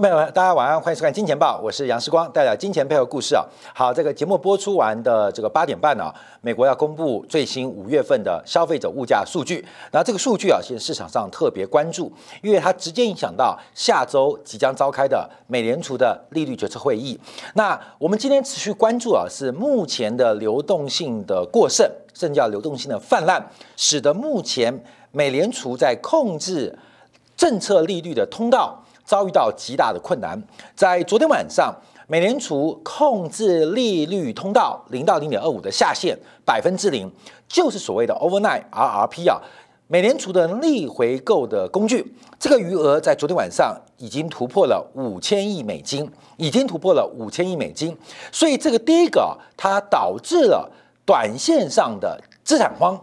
朋友们，大家晚上欢迎收看《金钱报》，我是杨世光，带来金钱背后故事啊。好，这个节目播出完的这个八点半呢，美国要公布最新五月份的消费者物价数据。那这个数据啊，现在市场上特别关注，因为它直接影响到下周即将召开的美联储的利率决策会议。那我们今天持续关注啊，是目前的流动性的过剩，甚至叫流动性的泛滥，使得目前美联储在控制政策利率的通道。遭遇到极大的困难。在昨天晚上，美联储控制利率通道零到零点二五的下限百分之零，就是所谓的 overnight RRP 啊，美联储的逆回购的工具。这个余额在昨天晚上已经突破了五千亿美金，已经突破了五千亿美金。所以这个第一个，它导致了短线上的资产荒，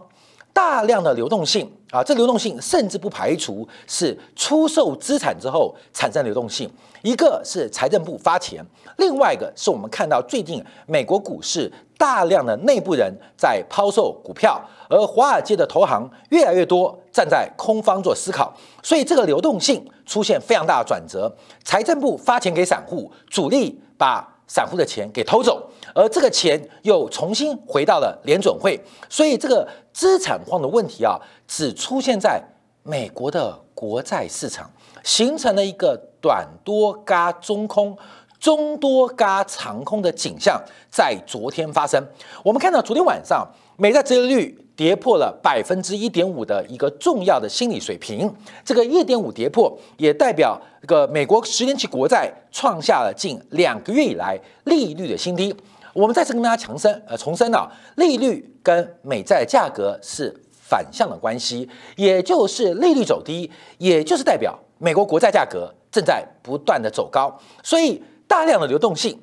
大量的流动性。啊，这流动性甚至不排除是出售资产之后产生流动性。一个是财政部发钱，另外一个是我们看到最近美国股市大量的内部人在抛售股票，而华尔街的投行越来越多站在空方做思考，所以这个流动性出现非常大的转折。财政部发钱给散户，主力把。散户的钱给偷走，而这个钱又重新回到了联准会，所以这个资产荒的问题啊，只出现在美国的国债市场，形成了一个短多嘎中空、中多嘎长空的景象，在昨天发生。我们看到昨天晚上美债折利率。跌破了百分之一点五的一个重要的心理水平，这个一点五跌破，也代表这个美国十年期国债创下了近两个月以来利率的新低。我们再次跟大家强申，呃，重申啊，利率跟美债价格是反向的关系，也就是利率走低，也就是代表美国国债价格正在不断的走高，所以大量的流动性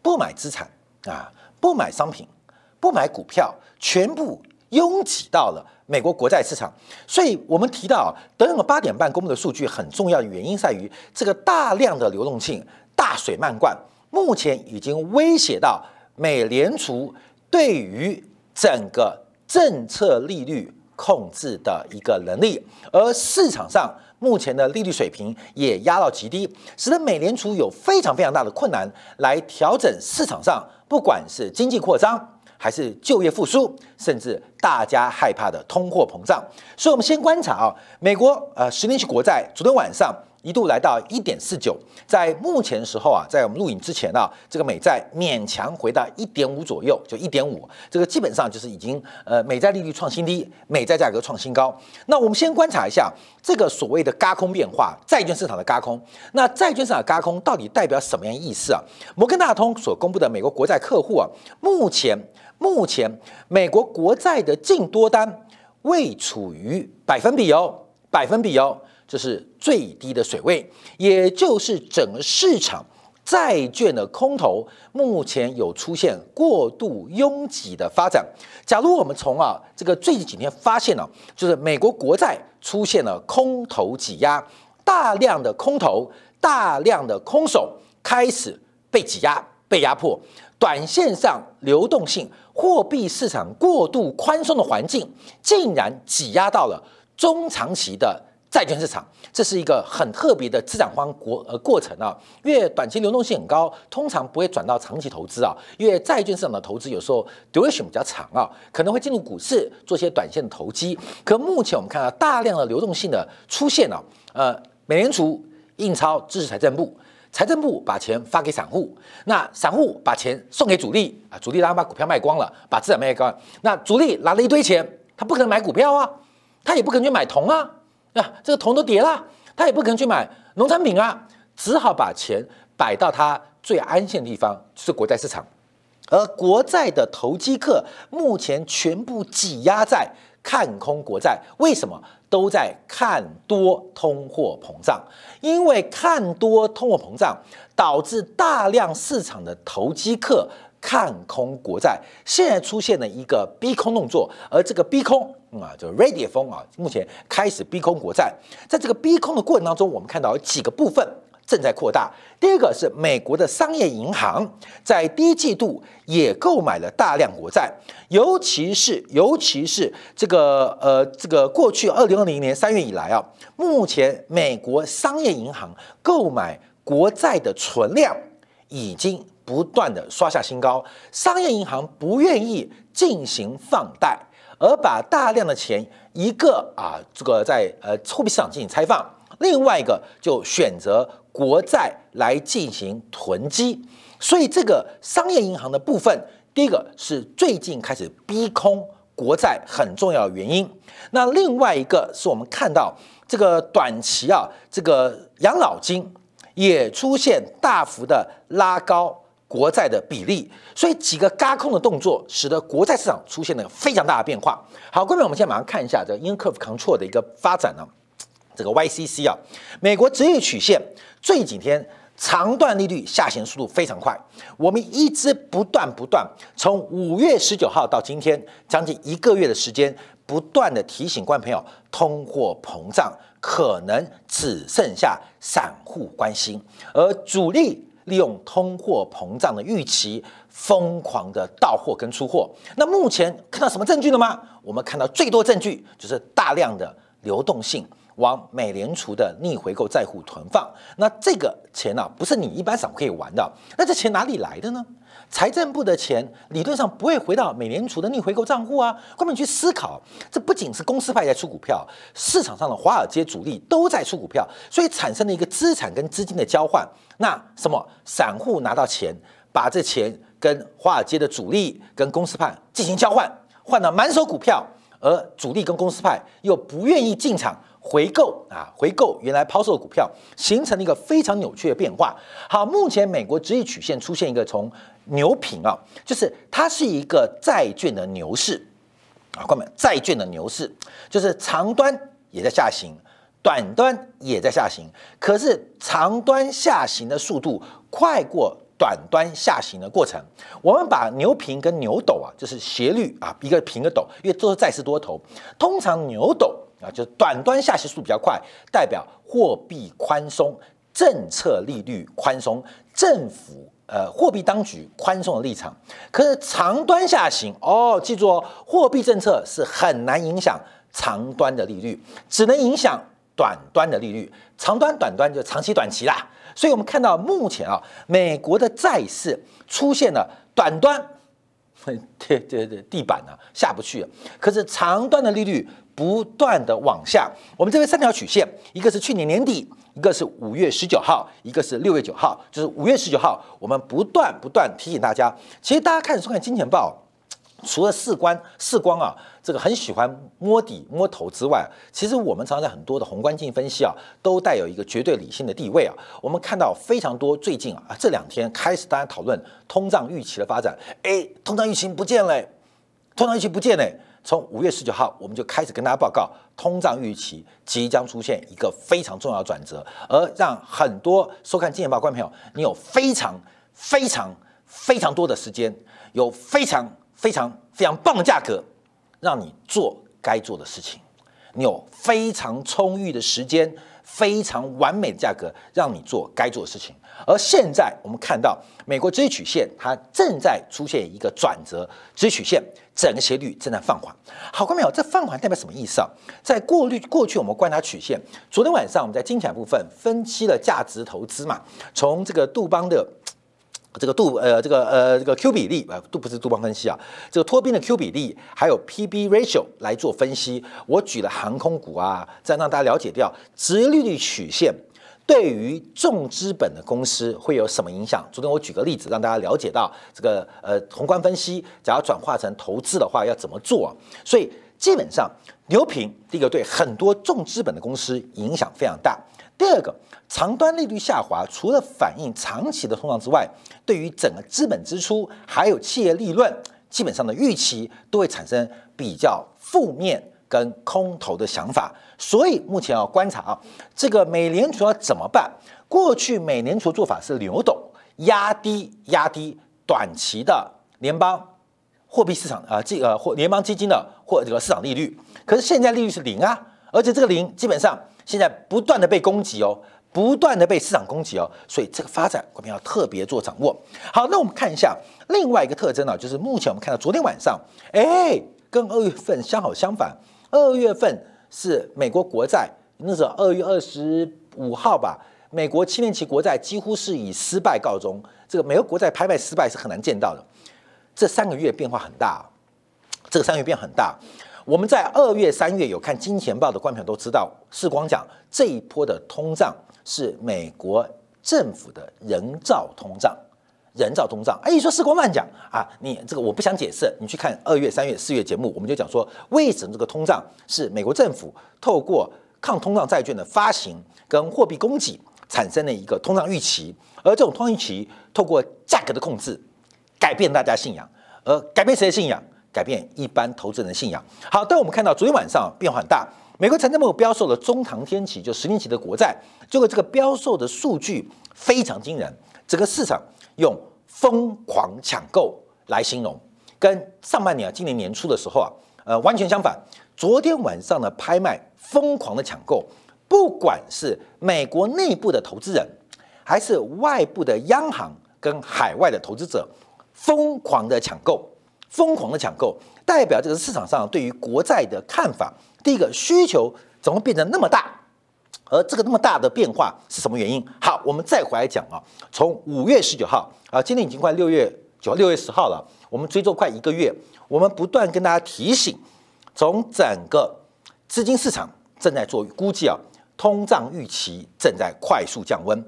不买资产啊，不买商品。不买股票，全部拥挤到了美国国债市场。所以，我们提到啊，等等八点半公布的数据很重要的原因在于，这个大量的流动性大水漫灌，目前已经威胁到美联储对于整个政策利率控制的一个能力，而市场上目前的利率水平也压到极低，使得美联储有非常非常大的困难来调整市场上，不管是经济扩张。还是就业复苏，甚至大家害怕的通货膨胀，所以我们先观察啊，美国呃十年期国债昨天晚上。一度来到一点四九，在目前时候啊，在我们录影之前啊，这个美债勉强回到一点五左右，就一点五，这个基本上就是已经呃美债利率创新低，美债价格创新高。那我们先观察一下这个所谓的嘎空变化，债券市场的嘎空。那债券市场嘎空到底代表什么样意思啊？摩根大通所公布的美国国债客户啊，目前目前美国国债的净多单未处于百分比哦，百分比哦。这是最低的水位，也就是整个市场债券的空头目前有出现过度拥挤的发展。假如我们从啊这个最近几天发现了，就是美国国债出现了空头挤压，大量的空头、大量的空手开始被挤压、被压迫，短线上流动性、货币市场过度宽松的环境，竟然挤压到了中长期的。债券市场，这是一个很特别的资产荒过呃过程啊，因为短期流动性很高，通常不会转到长期投资啊，因为债券市场的投资有时候 duration 比较长啊，可能会进入股市做些短线的投机。可目前我们看到大量的流动性的出现了，呃，美联储印钞支持财政部，财政部把钱发给散户，那散户把钱送给主力啊，主力然后把股票卖光了，把资产卖光，那主力拿了一堆钱，他不可能买股票啊，他也不可能去买铜啊。那这个铜都跌了，他也不可能去买农产品啊，只好把钱摆到他最安心的地方，是国债市场。而国债的投机客目前全部挤压在看空国债，为什么？都在看多通货膨胀，因为看多通货膨胀导致大量市场的投机客。看空国债，现在出现了一个逼空动作，而这个逼空啊，就 ready 风啊，目前开始逼空国债。在这个逼空的过程当中，我们看到有几个部分，正在扩大。第一个是美国的商业银行在第一季度也购买了大量国债，尤其是尤其是这个呃这个过去二零二零年三月以来啊，目前美国商业银行购买国债的存量已经不断的刷下新高，商业银行不愿意进行放贷，而把大量的钱一个啊这个在呃货币市场进行拆放。另外一个就选择国债来进行囤积，所以这个商业银行的部分，第一个是最近开始逼空国债很重要的原因。那另外一个是我们看到这个短期啊，这个养老金也出现大幅的拉高国债的比例，所以几个嘎空的动作，使得国债市场出现了非常大的变化。好，各位，我们现在马上看一下这 yield curve control 的一个发展呢。这个 YCC 啊，美国职业曲线这几天长段利率下行速度非常快，我们一直不断不断从五月十九号到今天将近一个月的时间，不断的提醒观众朋友，通货膨胀可能只剩下散户关心，而主力利用通货膨胀的预期疯狂的到货跟出货。那目前看到什么证据了吗？我们看到最多证据就是大量的流动性。往美联储的逆回购债户囤放，那这个钱呢，不是你一般散户可以玩的。那这钱哪里来的呢？财政部的钱理论上不会回到美联储的逆回购账户啊。关门去思考，这不仅是公司派在出股票，市场上的华尔街主力都在出股票，所以产生了一个资产跟资金的交换。那什么散户拿到钱，把这钱跟华尔街的主力跟公司派进行交换，换到满手股票，而主力跟公司派又不愿意进场。回购啊，回购原来抛售的股票，形成了一个非常扭曲的变化。好，目前美国直业曲线出现一个从牛平啊，就是它是一个债券的牛市啊，各位债券的牛市，就是长端也在下行，短端也在下行，可是长端下行的速度快过短端下行的过程。我们把牛平跟牛斗啊，就是斜率啊，一个平个斗，因为都是债市多头，通常牛斗。啊，就是短端下行速度比较快，代表货币宽松、政策利率宽松、政府呃货币当局宽松的立场。可是长端下行哦，记住哦，货币政策是很难影响长端的利率，只能影响短端的利率。长端、短端就长期、短期啦。所以我们看到目前啊，美国的债市出现了短端，对对对，地板啊下不去了。可是长端的利率。不断的往下，我们这边三条曲线，一个是去年年底，一个是五月十九号，一个是六月九号，就是五月十九号，我们不断不断提醒大家，其实大家看收看金钱报，除了四观四光啊，这个很喜欢摸底摸头之外，其实我们常常在很多的宏观经济分析啊，都带有一个绝对理性的地位啊。我们看到非常多最近啊这两天开始大家讨论通胀预期的发展，哎，通胀预期不见了，通胀预期不见了。从五月十九号，我们就开始跟大家报告，通胀预期即将出现一个非常重要的转折，而让很多收看《金钱报》观众朋友，你有非常非常非常多的时间，有非常非常非常棒的价格，让你做该做的事情，你有非常充裕的时间。非常完美的价格，让你做该做的事情。而现在我们看到，美国这曲线它正在出现一个转折，这曲线整个斜率正在放缓。好，看没有？这放缓代表什么意思啊？在过滤过去，我们观察曲线。昨天晚上我们在精彩部分分析了价值投资嘛，从这个杜邦的。这个杜呃，这个呃，这个 Q 比例啊，杜不是杜邦分析啊，这个托宾的 Q 比例，还有 PB ratio 来做分析。我举了航空股啊，再让大家了解掉，直利率曲线对于重资本的公司会有什么影响？昨天我举个例子，让大家了解到这个呃宏观分析，假如转化成投资的话要怎么做？所以基本上牛平第一个对很多重资本的公司影响非常大。第二个，长端利率下滑，除了反映长期的通胀之外，对于整个资本支出还有企业利润，基本上的预期都会产生比较负面跟空头的想法。所以目前要观察啊，这个美联储要怎么办？过去美联储做法是流动压低压低短期的联邦货币市场啊，这个或联邦基金的或这个市场利率，可是现在利率是零啊，而且这个零基本上。现在不断的被攻击哦，不断的被市场攻击哦，所以这个发展我们要特别做掌握。好，那我们看一下另外一个特征呢，就是目前我们看到昨天晚上，哎，跟二月份相好相反，二月份是美国国债，那时候二月二十五号吧，美国七年期国债几乎是以失败告终，这个美国国债拍卖失败是很难见到的。这三个月变化很大，这个三个月变很大。我们在二月、三月有看金钱报的观众都知道，世光讲这一波的通胀。是美国政府的人造通胀，人造通胀。哎，你说时光乱讲啊？你这个我不想解释。你去看二月、三月、四月节目，我们就讲说，为什么这个通胀是美国政府透过抗通胀债券的发行跟货币供给产生的一个通胀预期，而这种通胀预期透过价格的控制改变大家信仰，而改变谁的信仰？改变一般投资人的信仰。好，但我们看到昨天晚上变化很大。美国财政部标售了中长天期，就十年期的国债，结果这个标售的数据非常惊人，整个市场用疯狂抢购来形容，跟上半年啊，今年年初的时候啊，呃，完全相反。昨天晚上的拍卖疯狂的抢购，不管是美国内部的投资人，还是外部的央行跟海外的投资者，疯狂的抢购，疯狂的抢购，代表这个市场上对于国债的看法。第一个需求怎么变成那么大？而这个那么大的变化是什么原因？好，我们再回来讲啊。从五月十九号啊，今天已经快六月九、六月十号了，我们追踪快一个月，我们不断跟大家提醒，从整个资金市场正在做估计啊，通胀预期正在快速降温。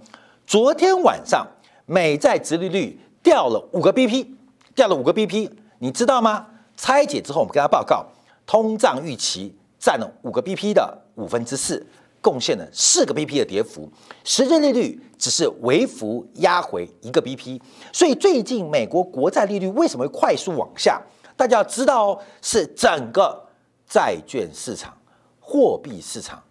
昨天晚上美债殖利率掉了五个 BP，掉了五个 BP，你知道吗？拆解之后，我们跟大家报告通胀预期。占了五个 BP 的五分之四，贡献了四个 BP 的跌幅，实际利率只是微幅压回一个 BP，所以最近美国国债利率为什么会快速往下？大家要知道哦，是整个债券市场、货币市场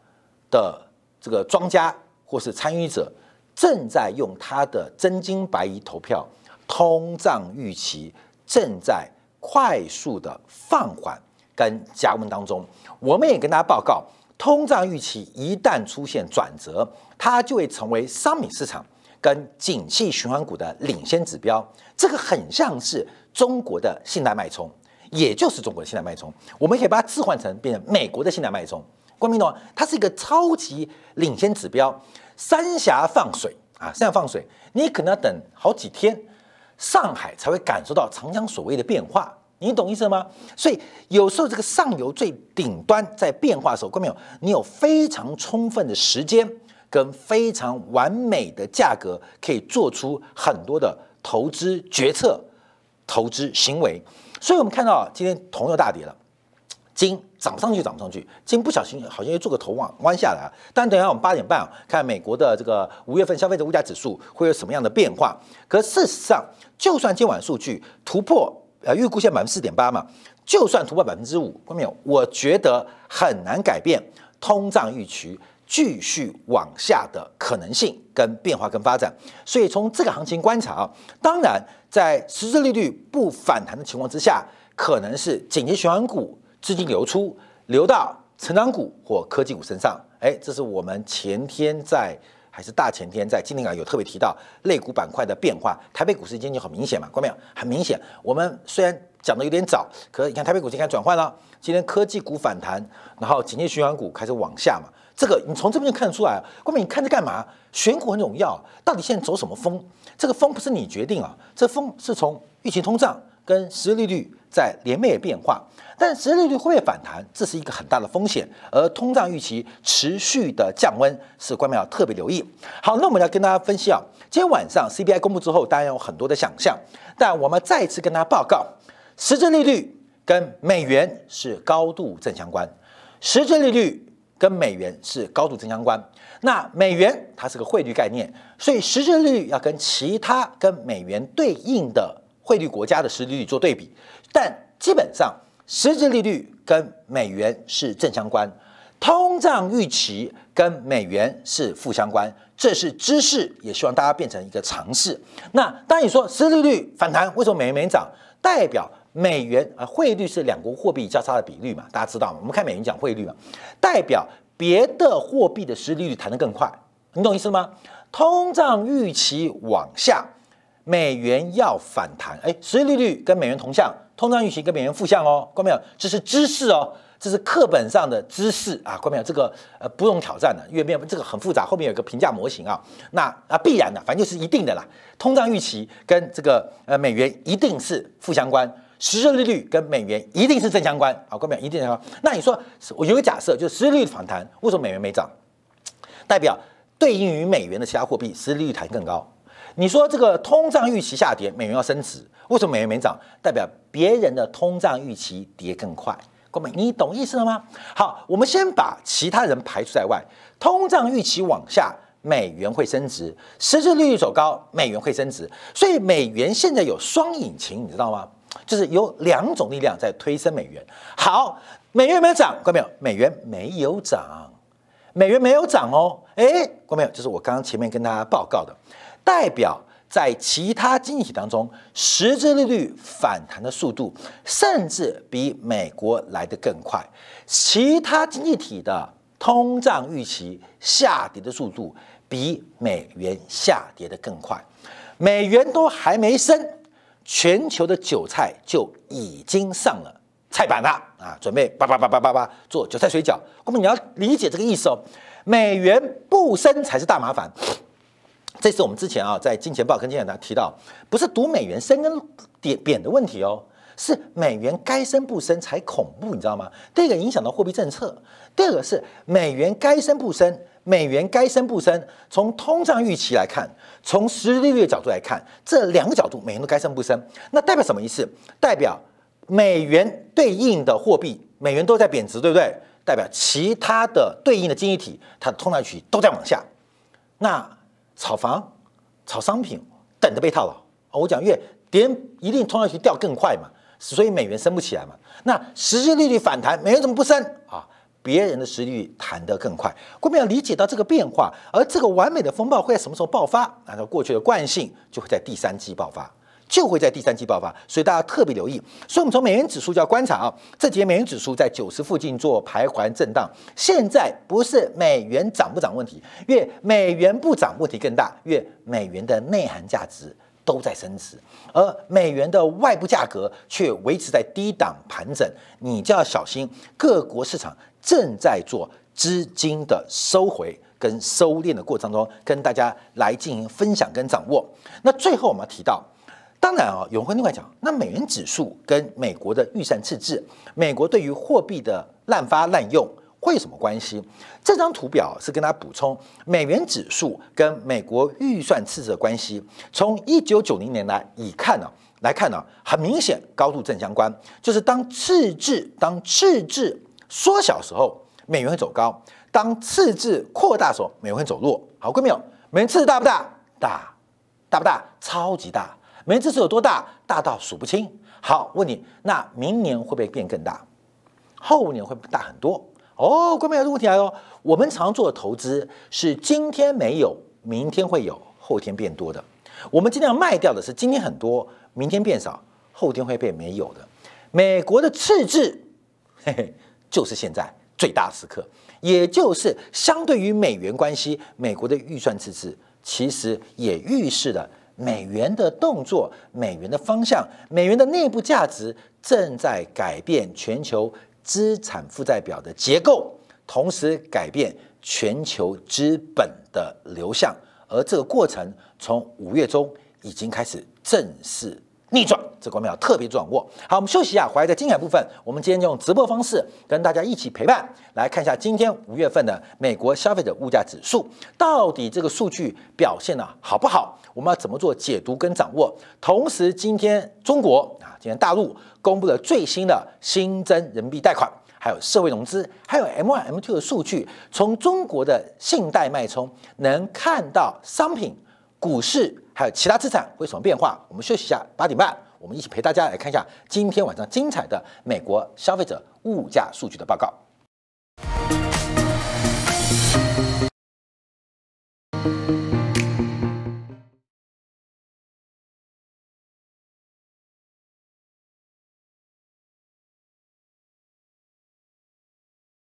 的这个庄家或是参与者正在用他的真金白银投票，通胀预期正在快速的放缓。跟加温当中，我们也跟大家报告，通胀预期一旦出现转折，它就会成为商品市场跟景气循环股的领先指标。这个很像是中国的信贷脉冲，也就是中国的信贷脉冲，我们可以把它置换成变成美国的信贷脉冲。光明懂吗？它是一个超级领先指标。三峡放水啊，三峡放水，你可能要等好几天，上海才会感受到长江所谓的变化。你懂意思吗？所以有时候这个上游最顶端在变化的时候，看没有？你有非常充分的时间跟非常完美的价格，可以做出很多的投资决策、投资行为。所以我们看到今天铜又大跌了，金涨上去涨上去，金不小心好像又做个头往弯下来。但等一下我们八点半看美国的这个五月份消费者物价指数会有什么样的变化？可事实上，就算今晚数据突破。呃，预估线百分之四点八嘛，就算突破百分之五，看到没有？我觉得很难改变通胀预期继续往下的可能性跟变化跟发展。所以从这个行情观察啊，当然在实质利率不反弹的情况之下，可能是紧急循环股资金流出，流到成长股或科技股身上。哎，这是我们前天在。还是大前天在今天港有特别提到类股板块的变化，台北股市今天就很明显嘛，看到没有？很明显。我们虽然讲的有点早，可是你看台北股市开始转换了，今天科技股反弹，然后景业循环股开始往下嘛。这个你从这边就看得出来，关明你看着干嘛？选股很重要，到底现在走什么风？这个风不是你决定啊，这风是从预期通胀跟实际利率在连袂变化。但实际利率会不会反弹，这是一个很大的风险。而通胀预期持续的降温，是官媒要特别留意。好，那我们要跟大家分析啊，今天晚上 CPI 公布之后，当然有很多的想象。但我们再次跟大家报告，实质利率跟美元是高度正相关，实质利率跟美元是高度正相关。那美元它是个汇率概念，所以实质利率要跟其他跟美元对应的汇率国家的实际利率做对比，但基本上。实质利率跟美元是正相关，通胀预期跟美元是负相关，这是知识，也希望大家变成一个常识。那当你说实际利率反弹，为什么美元没涨？代表美元啊汇率是两国货币交叉的比率嘛？大家知道吗？我们看美元讲汇率嘛，代表别的货币的实际利率弹得更快，你懂意思吗？通胀预期往下，美元要反弹。哎，实际利率跟美元同向，通胀预期跟美元负向哦，关没有？这是知识哦，这是课本上的知识啊，关没有？这个呃不用挑战的，因为没有这个很复杂，后面有个评价模型啊。那啊必然的，反正就是一定的啦。通胀预期跟这个呃美元一定是负相关，实际利率跟美元一定是正相关。啊。关没有？一定相关。那你说我有个假设，就是实际利率反弹，为什么美元没涨？代表。对应于美元的其他货币，实际利率弹更高。你说这个通胀预期下跌，美元要升值，为什么美元没涨？代表别人的通胀预期跌更快。各位，你懂意思了吗？好，我们先把其他人排除在外。通胀预期往下，美元会升值；实质利率走高，美元会升值。所以美元现在有双引擎，你知道吗？就是有两种力量在推升美元。好，美元没有涨？各位没有，美元没有涨。美元没有涨哦，哎，过没有？就是我刚刚前面跟大家报告的，代表在其他经济体当中，实质利率反弹的速度甚至比美国来得更快，其他经济体的通胀预期下跌的速度比美元下跌的更快，美元都还没升，全球的韭菜就已经上了。菜板了啊，准备叭叭叭叭叭叭做韭菜水饺。那么你要理解这个意思哦，美元不升才是大麻烦。这是我们之前啊在金钱报跟金钱谈提到，不是赌美元升跟跌贬的问题哦，是美元该升不升才恐怖，你知道吗？第一个影响到货币政策，第二个是美元该升不升，美元该升不升，从通胀预期来看，从实际利率角度来看，这两个角度美元都该升不升，那代表什么意思？代表。美元对应的货币，美元都在贬值，对不对？代表其他的对应的经济体，它的通胀区都在往下。那炒房、炒商品等着被套牢。我讲越跌，一定冲上去掉更快嘛，所以美元升不起来嘛。那实际利率反弹，美元怎么不升啊？别人的实际利率弹得更快。我们要理解到这个变化，而这个完美的风暴会在什么时候爆发？按照过去的惯性，就会在第三季爆发。就会在第三季爆发，所以大家特别留意。所以，我们从美元指数就要观察啊，这几天美元指数在九十附近做徘徊震荡。现在不是美元涨不涨问题，越美元不涨问题更大，越美元的内涵价值都在升值，而美元的外部价格却维持在低档盘整。你就要小心，各国市场正在做资金的收回跟收敛的过程中，跟大家来进行分享跟掌握。那最后我们要提到。当然啊，有人会另外讲，那美元指数跟美国的预算赤字，美国对于货币的滥发滥用会有什么关系？这张图表是跟大家补充美元指数跟美国预算赤字的关系。从一九九零年来已看呢，来看呢，很明显高度正相关，就是当赤字当赤字缩小时候，美元会走高；当赤字扩大时候，美元会走弱。好，各位没有？美元赤字大不大？大，大不大？超级大。美元支持有多大？大到数不清。好，问你，那明年会不会变更大？后年会大很多？哦，各位，这个问题来了。我们常做的投资是今天没有，明天会有，后天变多的。我们尽量卖掉的是今天很多，明天变少，后天会变没有的。美国的赤字，嘿嘿，就是现在最大时刻，也就是相对于美元关系，美国的预算赤字其实也预示了。美元的动作，美元的方向，美元的内部价值正在改变全球资产负债表的结构，同时改变全球资本的流向，而这个过程从五月中已经开始正式。逆转，这个我们要特别掌握。好，我们休息一下，回来在精彩部分，我们今天用直播方式跟大家一起陪伴，来看一下今天五月份的美国消费者物价指数到底这个数据表现的好不好？我们要怎么做解读跟掌握？同时，今天中国啊，今天大陆公布了最新的新增人民币贷款，还有社会融资，还有 M1、M2 的数据，从中国的信贷脉冲能看到商品、股市。还有其他资产会什么变化？我们休息一下，八点半，我们一起陪大家来看一下今天晚上精彩的美国消费者物价数据的报告。